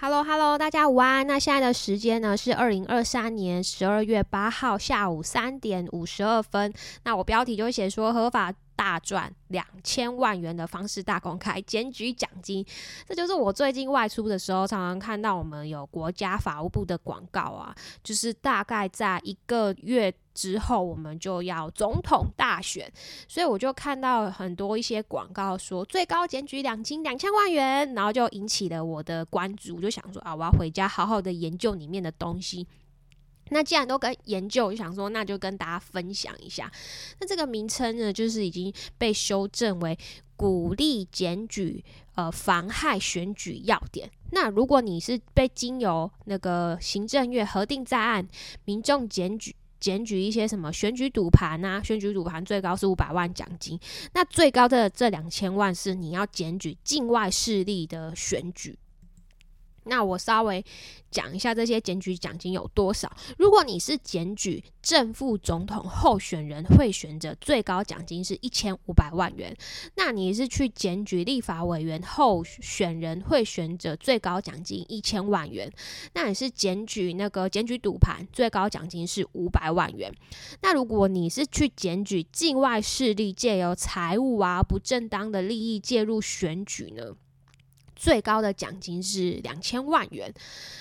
Hello Hello，大家午安。那现在的时间呢是二零二三年十二月八号下午三点五十二分。那我标题就写说合法大赚两千万元的方式大公开检举奖金。这就是我最近外出的时候常常看到我们有国家法务部的广告啊，就是大概在一个月。之后我们就要总统大选，所以我就看到很多一些广告说最高检举两金两千万元，然后就引起了我的关注，我就想说啊，我要回家好好的研究里面的东西。那既然都跟研究，就想说那就跟大家分享一下。那这个名称呢，就是已经被修正为鼓励检举呃妨害选举要点。那如果你是被经由那个行政院核定在案，民众检举。检举一些什么选举赌盘啊？选举赌盘最高是五百万奖金，那最高的这两千万是你要检举境外势力的选举。那我稍微讲一下这些检举奖金有多少。如果你是检举正副总统候选人贿选者，最高奖金是一千五百万元。那你是去检举立法委员候选人贿选者，最高奖金一千万元。那你是检举那个检举赌盘，最高奖金是五百万元。那如果你是去检举境外势力借由财务啊不正当的利益介入选举呢？最高的奖金是两千万元。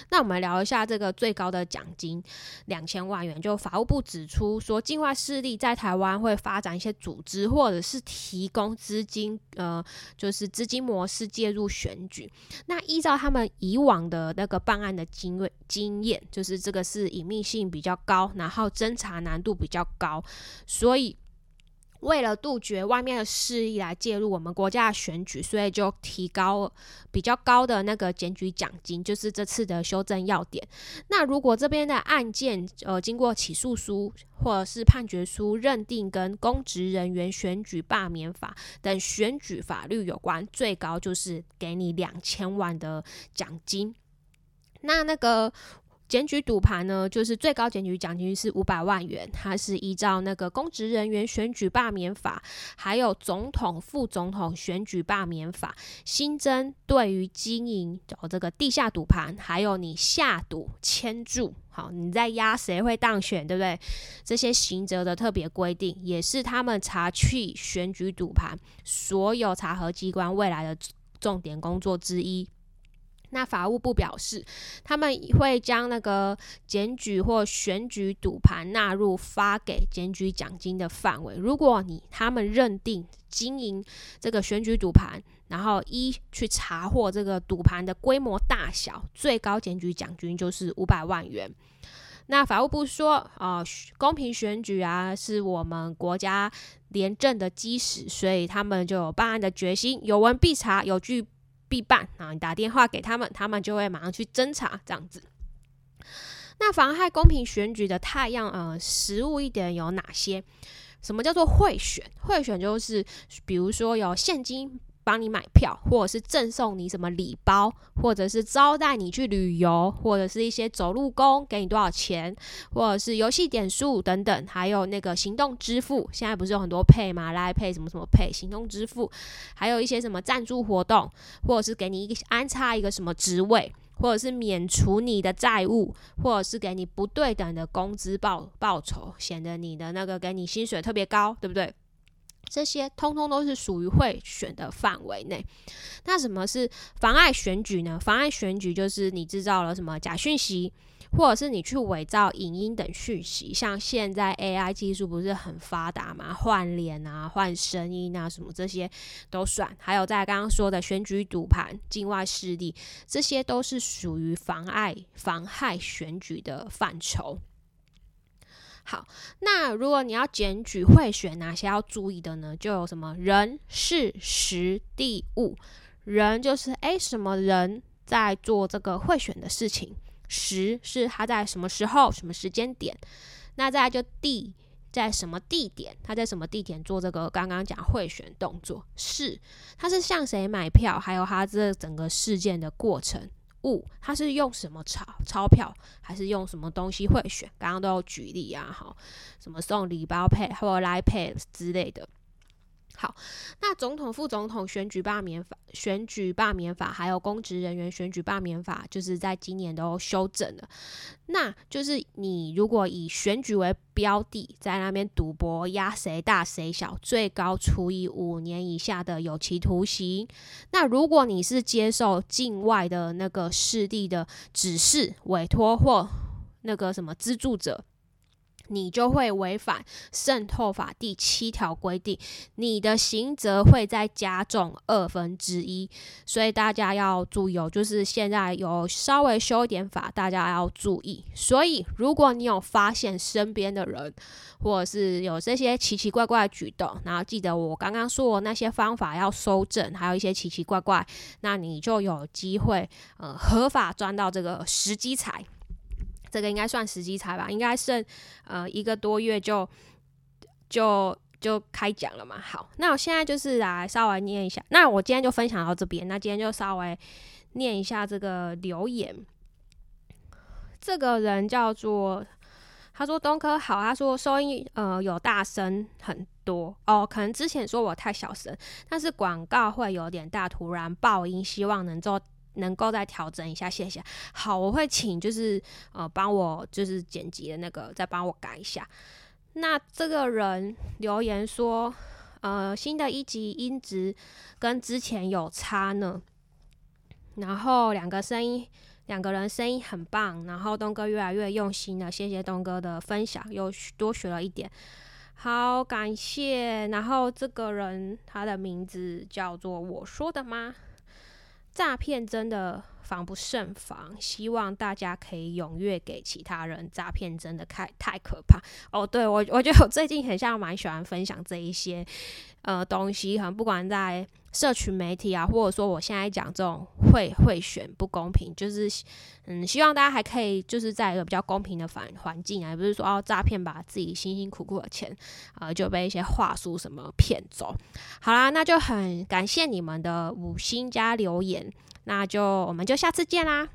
那我们聊一下这个最高的奖金两千万元。就法务部指出说，境外势力在台湾会发展一些组织，或者是提供资金，呃，就是资金模式介入选举。那依照他们以往的那个办案的经验，经验就是这个是隐秘性比较高，然后侦查难度比较高，所以。为了杜绝外面的势力来介入我们国家的选举，所以就提高比较高的那个检举奖金，就是这次的修正要点。那如果这边的案件呃经过起诉书或者是判决书认定跟公职人员选举罢免法等选举法律有关，最高就是给你两千万的奖金。那那个。检举赌盘呢，就是最高检举奖金是五百万元，它是依照那个公职人员选举罢免法，还有总统、副总统选举罢免法新增，对于经营哦这个地下赌盘，还有你下赌签注，好你在压谁会当选，对不对？这些刑责的特别规定，也是他们查去选举赌盘所有查核机关未来的重点工作之一。那法务部表示，他们会将那个检举或选举赌盘纳入发给检举奖金的范围。如果你他们认定经营这个选举赌盘，然后一去查获这个赌盘的规模大小，最高检举奖金就是五百万元。那法务部说，啊，公平选举啊，是我们国家廉政的基石，所以他们就有办案的决心，有闻必查，有据。必办啊！你打电话给他们，他们就会马上去侦查这样子。那妨害公平选举的太阳呃实物一点有哪些？什么叫做贿选？贿选就是比如说有现金。帮你买票，或者是赠送你什么礼包，或者是招待你去旅游，或者是一些走路工给你多少钱，或者是游戏点数等等，还有那个行动支付，现在不是有很多配吗？来配什么什么配行动支付，还有一些什么赞助活动，或者是给你一个安插一个什么职位，或者是免除你的债务，或者是给你不对等的工资报报酬，显得你的那个给你薪水特别高，对不对？这些通通都是属于贿选的范围内。那什么是妨碍选举呢？妨碍选举就是你制造了什么假讯息，或者是你去伪造影音等讯息。像现在 AI 技术不是很发达嘛，换脸啊、换声音啊，什么这些都算。还有在刚刚说的选举赌盘、境外势力，这些都是属于妨碍、妨害选举的范畴。好，那如果你要检举贿选，哪些要注意的呢？就有什么人、事、时、地、物。人就是诶，什么人在做这个贿选的事情？时是他在什么时候、什么时间点？那再来就地在什么地点？他在什么地点做这个刚刚讲贿选动作？事他是向谁买票？还有他这整个事件的过程。物，他是用什么钞钞票，还是用什么东西贿选？刚刚都有举例啊，好，什么送礼包配或来配之类的。好，那总统、副总统选举罢免法、选举罢免法，还有公职人员选举罢免法，就是在今年都修正了。那就是你如果以选举为标的，在那边赌博，压谁大谁小，最高处以五年以下的有期徒刑。那如果你是接受境外的那个势力的指示、委托或那个什么资助者。你就会违反渗透法第七条规定，你的刑责会再加重二分之一，所以大家要注意哦。就是现在有稍微修一点法，大家要注意。所以，如果你有发现身边的人，或者是有这些奇奇怪怪的举动，然后记得我刚刚说的那些方法要收正，还有一些奇奇怪怪，那你就有机会呃合法赚到这个时机财。这个应该算时机差吧，应该剩呃一个多月就就就开奖了嘛。好，那我现在就是来稍微念一下。那我今天就分享到这边，那今天就稍微念一下这个留言。这个人叫做他说东哥好，他说收音呃有大声很多哦，可能之前说我太小声，但是广告会有点大，突然爆音，希望能做。能够再调整一下，谢谢。好，我会请就是呃帮我就是剪辑的那个再帮我改一下。那这个人留言说，呃，新的一集音质跟之前有差呢。然后两个声音，两个人声音很棒。然后东哥越来越用心了，谢谢东哥的分享，又多学了一点。好，感谢。然后这个人他的名字叫做我说的吗？诈骗真的防不胜防，希望大家可以踊跃给其他人。诈骗真的太太可怕哦！对我，我觉得我最近很像蛮喜欢分享这一些呃东西，可能不管在。社群媒体啊，或者说我现在讲这种会会选不公平，就是嗯，希望大家还可以就是在一个比较公平的环环境啊，不是说哦诈骗把自己辛辛苦苦的钱啊就被一些话术什么骗走。好啦，那就很感谢你们的五星加留言，那就我们就下次见啦。